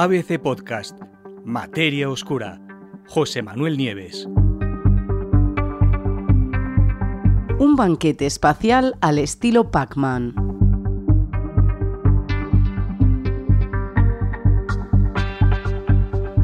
ABC Podcast, Materia Oscura, José Manuel Nieves. Un banquete espacial al estilo Pac-Man.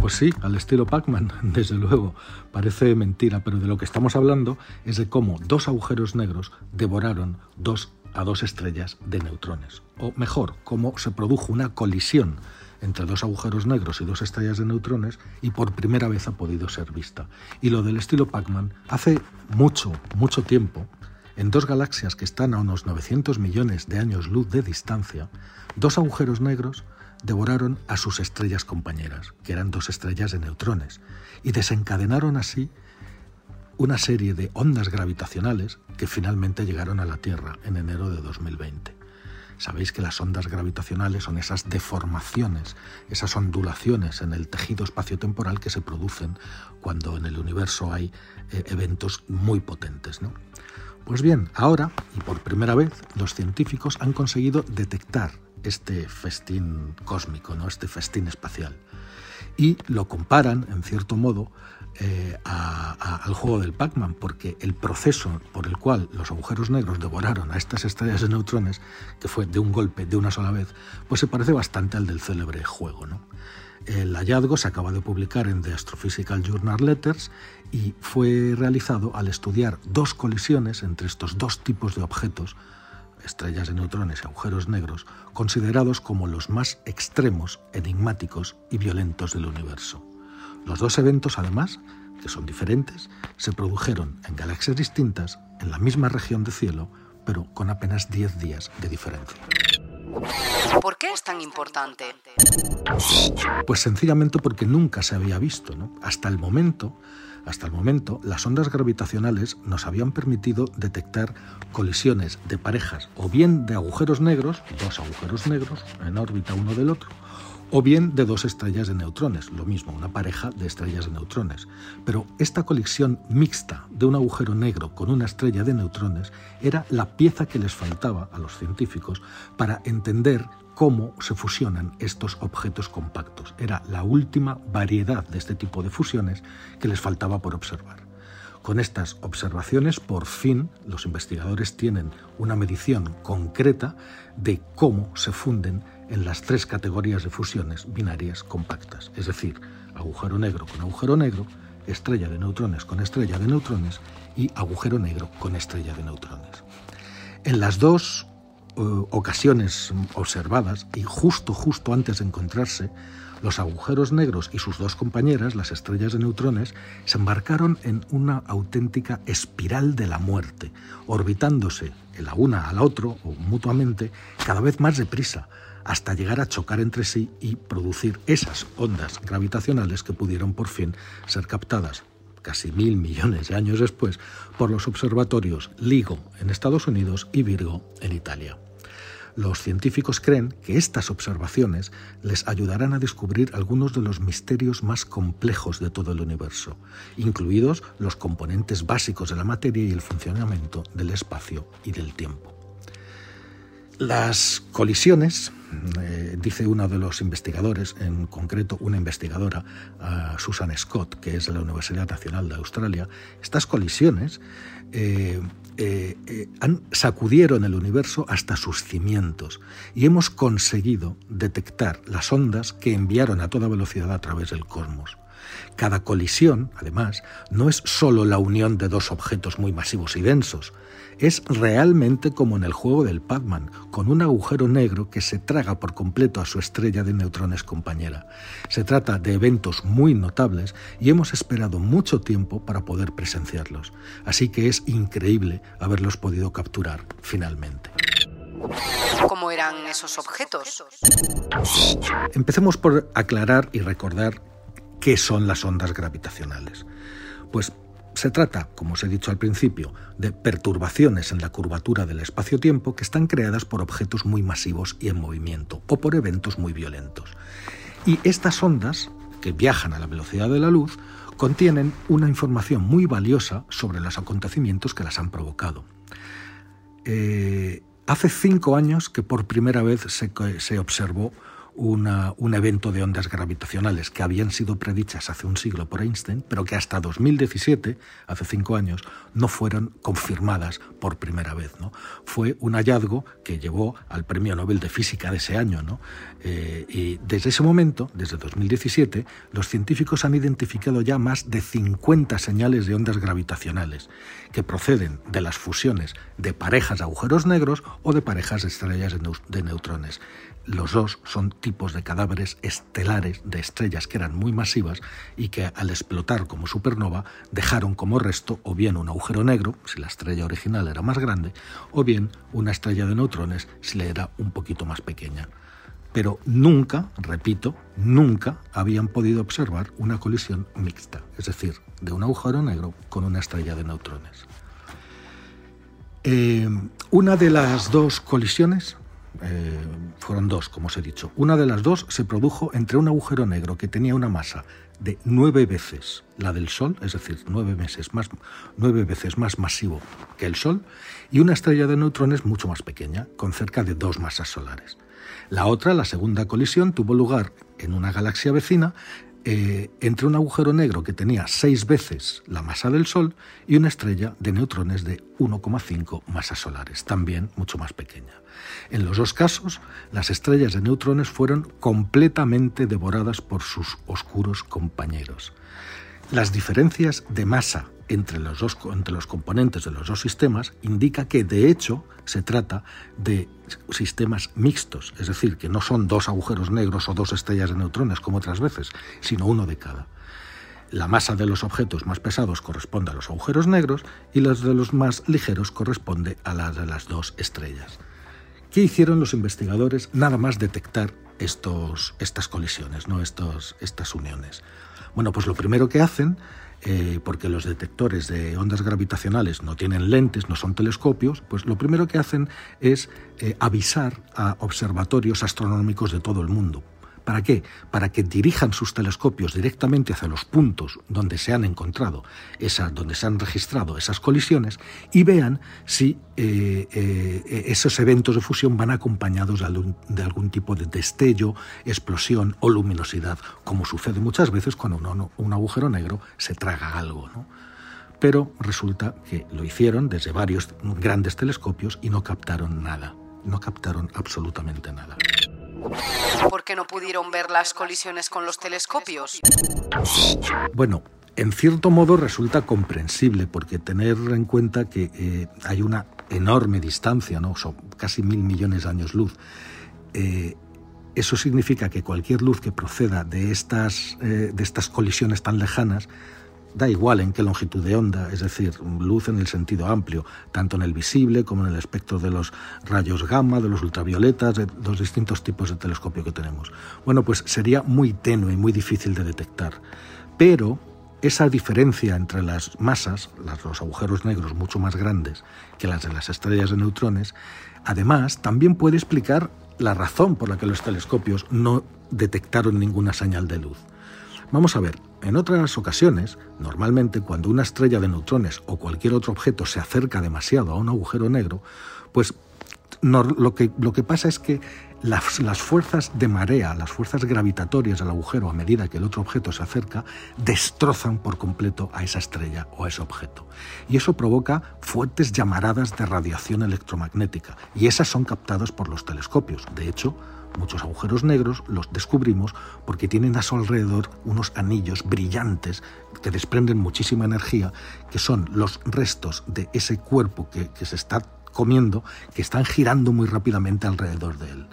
Pues sí, al estilo Pac-Man, desde luego. Parece mentira, pero de lo que estamos hablando es de cómo dos agujeros negros devoraron dos a dos estrellas de neutrones. O mejor, cómo se produjo una colisión entre dos agujeros negros y dos estrellas de neutrones y por primera vez ha podido ser vista. Y lo del estilo Pac-Man, hace mucho, mucho tiempo, en dos galaxias que están a unos 900 millones de años luz de distancia, dos agujeros negros devoraron a sus estrellas compañeras, que eran dos estrellas de neutrones, y desencadenaron así una serie de ondas gravitacionales que finalmente llegaron a la Tierra en enero de 2020. Sabéis que las ondas gravitacionales son esas deformaciones, esas ondulaciones en el tejido espaciotemporal que se producen cuando en el universo hay eh, eventos muy potentes. ¿no? Pues bien, ahora, y por primera vez, los científicos han conseguido detectar este festín cósmico, ¿no? este festín espacial. Y lo comparan, en cierto modo, eh, al juego del Pac-Man, porque el proceso por el cual los agujeros negros devoraron a estas estrellas de neutrones, que fue de un golpe, de una sola vez, pues se parece bastante al del célebre juego. ¿no? El hallazgo se acaba de publicar en The Astrophysical Journal Letters y fue realizado al estudiar dos colisiones entre estos dos tipos de objetos estrellas de neutrones y agujeros negros, considerados como los más extremos, enigmáticos y violentos del universo. Los dos eventos, además, que son diferentes, se produjeron en galaxias distintas, en la misma región de cielo, pero con apenas 10 días de diferencia. ¿Por qué es tan importante? Pues sencillamente porque nunca se había visto, ¿no? Hasta el momento, hasta el momento, las ondas gravitacionales nos habían permitido detectar colisiones de parejas o bien de agujeros negros, dos agujeros negros en órbita uno del otro, o bien de dos estrellas de neutrones, lo mismo, una pareja de estrellas de neutrones. Pero esta colisión mixta de un agujero negro con una estrella de neutrones era la pieza que les faltaba a los científicos para entender cómo se fusionan estos objetos compactos. Era la última variedad de este tipo de fusiones que les faltaba por observar. Con estas observaciones, por fin, los investigadores tienen una medición concreta de cómo se funden en las tres categorías de fusiones binarias compactas, es decir, agujero negro con agujero negro, estrella de neutrones con estrella de neutrones y agujero negro con estrella de neutrones. En las dos eh, ocasiones observadas y justo justo antes de encontrarse, los agujeros negros y sus dos compañeras, las estrellas de neutrones, se embarcaron en una auténtica espiral de la muerte, orbitándose la una a la otra o mutuamente cada vez más deprisa, hasta llegar a chocar entre sí y producir esas ondas gravitacionales que pudieron por fin ser captadas casi mil millones de años después por los observatorios LIGO en Estados Unidos y Virgo en Italia. Los científicos creen que estas observaciones les ayudarán a descubrir algunos de los misterios más complejos de todo el universo, incluidos los componentes básicos de la materia y el funcionamiento del espacio y del tiempo. Las colisiones, eh, dice uno de los investigadores, en concreto una investigadora, Susan Scott, que es de la Universidad Nacional de Australia, estas colisiones eh, eh, han, sacudieron el universo hasta sus cimientos y hemos conseguido detectar las ondas que enviaron a toda velocidad a través del cosmos. Cada colisión, además, no es solo la unión de dos objetos muy masivos y densos, es realmente como en el juego del Pac-Man, con un agujero negro que se traga por completo a su estrella de neutrones compañera. Se trata de eventos muy notables y hemos esperado mucho tiempo para poder presenciarlos, así que es increíble haberlos podido capturar finalmente. ¿Cómo eran esos objetos? Empecemos por aclarar y recordar qué son las ondas gravitacionales. Pues se trata, como os he dicho al principio, de perturbaciones en la curvatura del espacio-tiempo que están creadas por objetos muy masivos y en movimiento o por eventos muy violentos. Y estas ondas, que viajan a la velocidad de la luz, contienen una información muy valiosa sobre los acontecimientos que las han provocado. Eh, hace cinco años que por primera vez se, se observó un evento de ondas gravitacionales que habían sido predichas hace un siglo por Einstein, pero que hasta 2017, hace cinco años, no fueron confirmadas por primera vez. ¿no? Fue un hallazgo que llevó al Premio Nobel de Física de ese año. Eh, y desde ese momento, desde 2017, los científicos han identificado ya más de 50 señales de ondas gravitacionales que proceden de las fusiones de parejas de agujeros negros o de parejas de estrellas de neutrones. Los dos son tipos de cadáveres estelares de estrellas que eran muy masivas y que al explotar como supernova dejaron como resto o bien un agujero negro, si la estrella original era más grande, o bien una estrella de neutrones si la era un poquito más pequeña. Pero nunca, repito, nunca habían podido observar una colisión mixta, es decir, de un agujero negro con una estrella de neutrones. Eh, una de las dos colisiones eh, fueron dos, como os he dicho. Una de las dos se produjo entre un agujero negro que tenía una masa de nueve veces la del Sol, es decir, nueve, veces más masivo que el Sol, y una estrella de neutrones mucho más pequeña, con cerca de dos masas solares. La otra, la segunda colisión, tuvo lugar en una galaxia vecina eh, entre un agujero negro que tenía seis veces la masa del Sol y una estrella de neutrones de 1,5 masas solares, también mucho más pequeña. En los dos casos, las estrellas de neutrones fueron completamente devoradas por sus oscuros compañeros. Las diferencias de masa entre los, dos, entre los componentes de los dos sistemas indica que de hecho se trata de sistemas mixtos, es decir, que no son dos agujeros negros o dos estrellas de neutrones como otras veces, sino uno de cada. La masa de los objetos más pesados corresponde a los agujeros negros y las de los más ligeros corresponde a las de las dos estrellas. ¿Qué hicieron los investigadores nada más detectar estos, estas colisiones, ¿no? estos, estas uniones? Bueno, pues lo primero que hacen eh, porque los detectores de ondas gravitacionales no tienen lentes, no son telescopios, pues lo primero que hacen es eh, avisar a observatorios astronómicos de todo el mundo. ¿Para qué? Para que dirijan sus telescopios directamente hacia los puntos donde se han encontrado, esas, donde se han registrado esas colisiones y vean si eh, eh, esos eventos de fusión van acompañados de algún, tipo de destello, explosión o luminosidad, como sucede muchas veces cuando un agujero negro se traga algo. Pero resulta que lo hicieron desde varios grandes telescopios y no captaron nada, no captaron absolutamente nada. ¿Por qué no pudieron ver las colisiones con los telescopios? Bueno, en cierto modo resulta comprensible, porque tener en cuenta que eh, hay una enorme distancia, ¿no? son casi mil millones de años luz. Eh, eso significa que cualquier luz que proceda de estas, eh, de estas colisiones tan lejanas Da igual en qué longitud de onda, es decir, luz en el sentido amplio, tanto en el visible como en el espectro de los rayos gamma, de los ultravioletas, de los distintos tipos de telescopio que tenemos. Bueno, pues sería muy tenue y muy difícil de detectar. Pero esa diferencia entre las masas, los agujeros negros mucho más grandes que las de las estrellas de neutrones, además también puede explicar la razón por la que los telescopios no detectaron ninguna señal de luz. Vamos a ver, en otras ocasiones, normalmente cuando una estrella de neutrones o cualquier otro objeto se acerca demasiado a un agujero negro, pues lo, que, pasa es que las, las, fuerzas de marea, las fuerzas gravitatorias del agujero a medida que el otro objeto se acerca, destrozan por completo a esa estrella o a ese objeto. Y eso provoca fuertes llamaradas de radiación electromagnética, y esas son captadas por los telescopios. De hecho, Muchos agujeros negros los descubrimos porque tienen a su alrededor unos anillos brillantes que desprenden muchísima energía, que son los restos de ese cuerpo que, se está comiendo, que están girando muy rápidamente alrededor de él.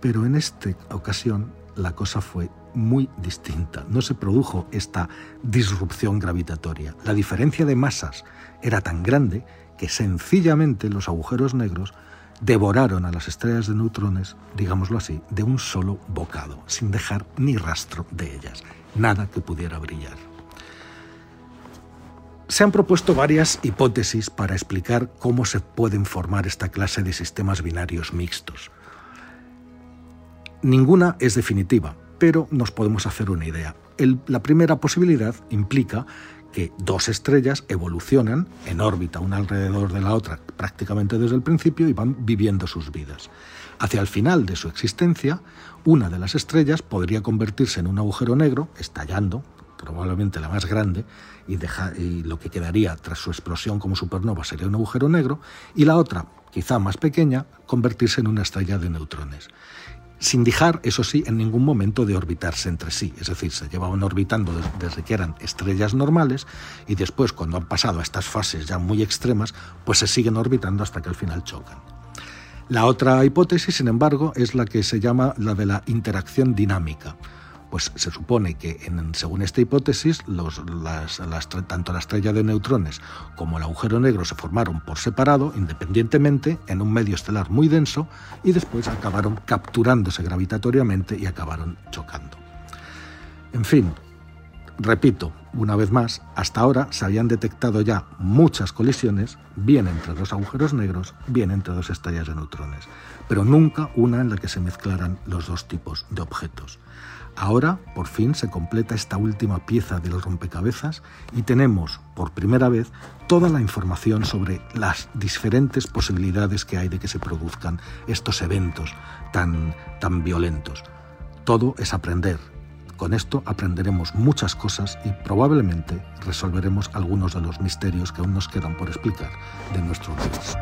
Pero en esta ocasión la cosa fue muy distinta. No se produjo esta disrupción gravitatoria. La diferencia de masas era tan grande que sencillamente los agujeros negros devoraron a las estrellas de neutrones, digámoslo así, de un solo bocado, sin dejar ni rastro de ellas, nada que pudiera brillar. Se han propuesto varias hipótesis para explicar cómo se pueden formar esta clase de sistemas binarios mixtos. Ninguna es definitiva, pero nos podemos hacer una idea. la primera posibilidad implica que dos estrellas evolucionan en órbita una alrededor de la otra prácticamente desde el principio y van viviendo sus vidas. Hacia el final de su existencia, una de las estrellas podría convertirse en un agujero negro, estallando, probablemente la más grande, y, y, lo que quedaría tras su explosión como supernova sería un agujero negro, y la otra, quizá más pequeña, convertirse en una estrella de neutrones sin dejar, eso sí, en ningún momento de orbitarse entre sí. Es decir, se llevaban orbitando desde que eran estrellas normales y después, cuando han pasado a estas fases ya muy extremas, pues se siguen orbitando hasta que al final chocan. La otra hipótesis, sin embargo, es la que se llama la de la interacción dinámica pues se supone que, según esta hipótesis, tanto la estrella de neutrones como el agujero negro se formaron por separado, independientemente, en un medio estelar muy denso, y después acabaron capturándose gravitatoriamente y acabaron chocando. En fin, repito, una vez más, hasta ahora se habían detectado ya muchas colisiones, bien entre dos agujeros negros, bien entre dos estrellas de neutrones, pero nunca una en la que se mezclaran los dos tipos de objetos. Ahora, por fin, se completa esta última pieza del rompecabezas y tenemos, por primera vez, toda la información sobre las diferentes posibilidades que hay de que se produzcan estos eventos tan, tan violentos. Todo es aprender. Con esto aprenderemos muchas cosas y probablemente resolveremos algunos de los misterios que aún nos quedan por explicar de nuestro universo.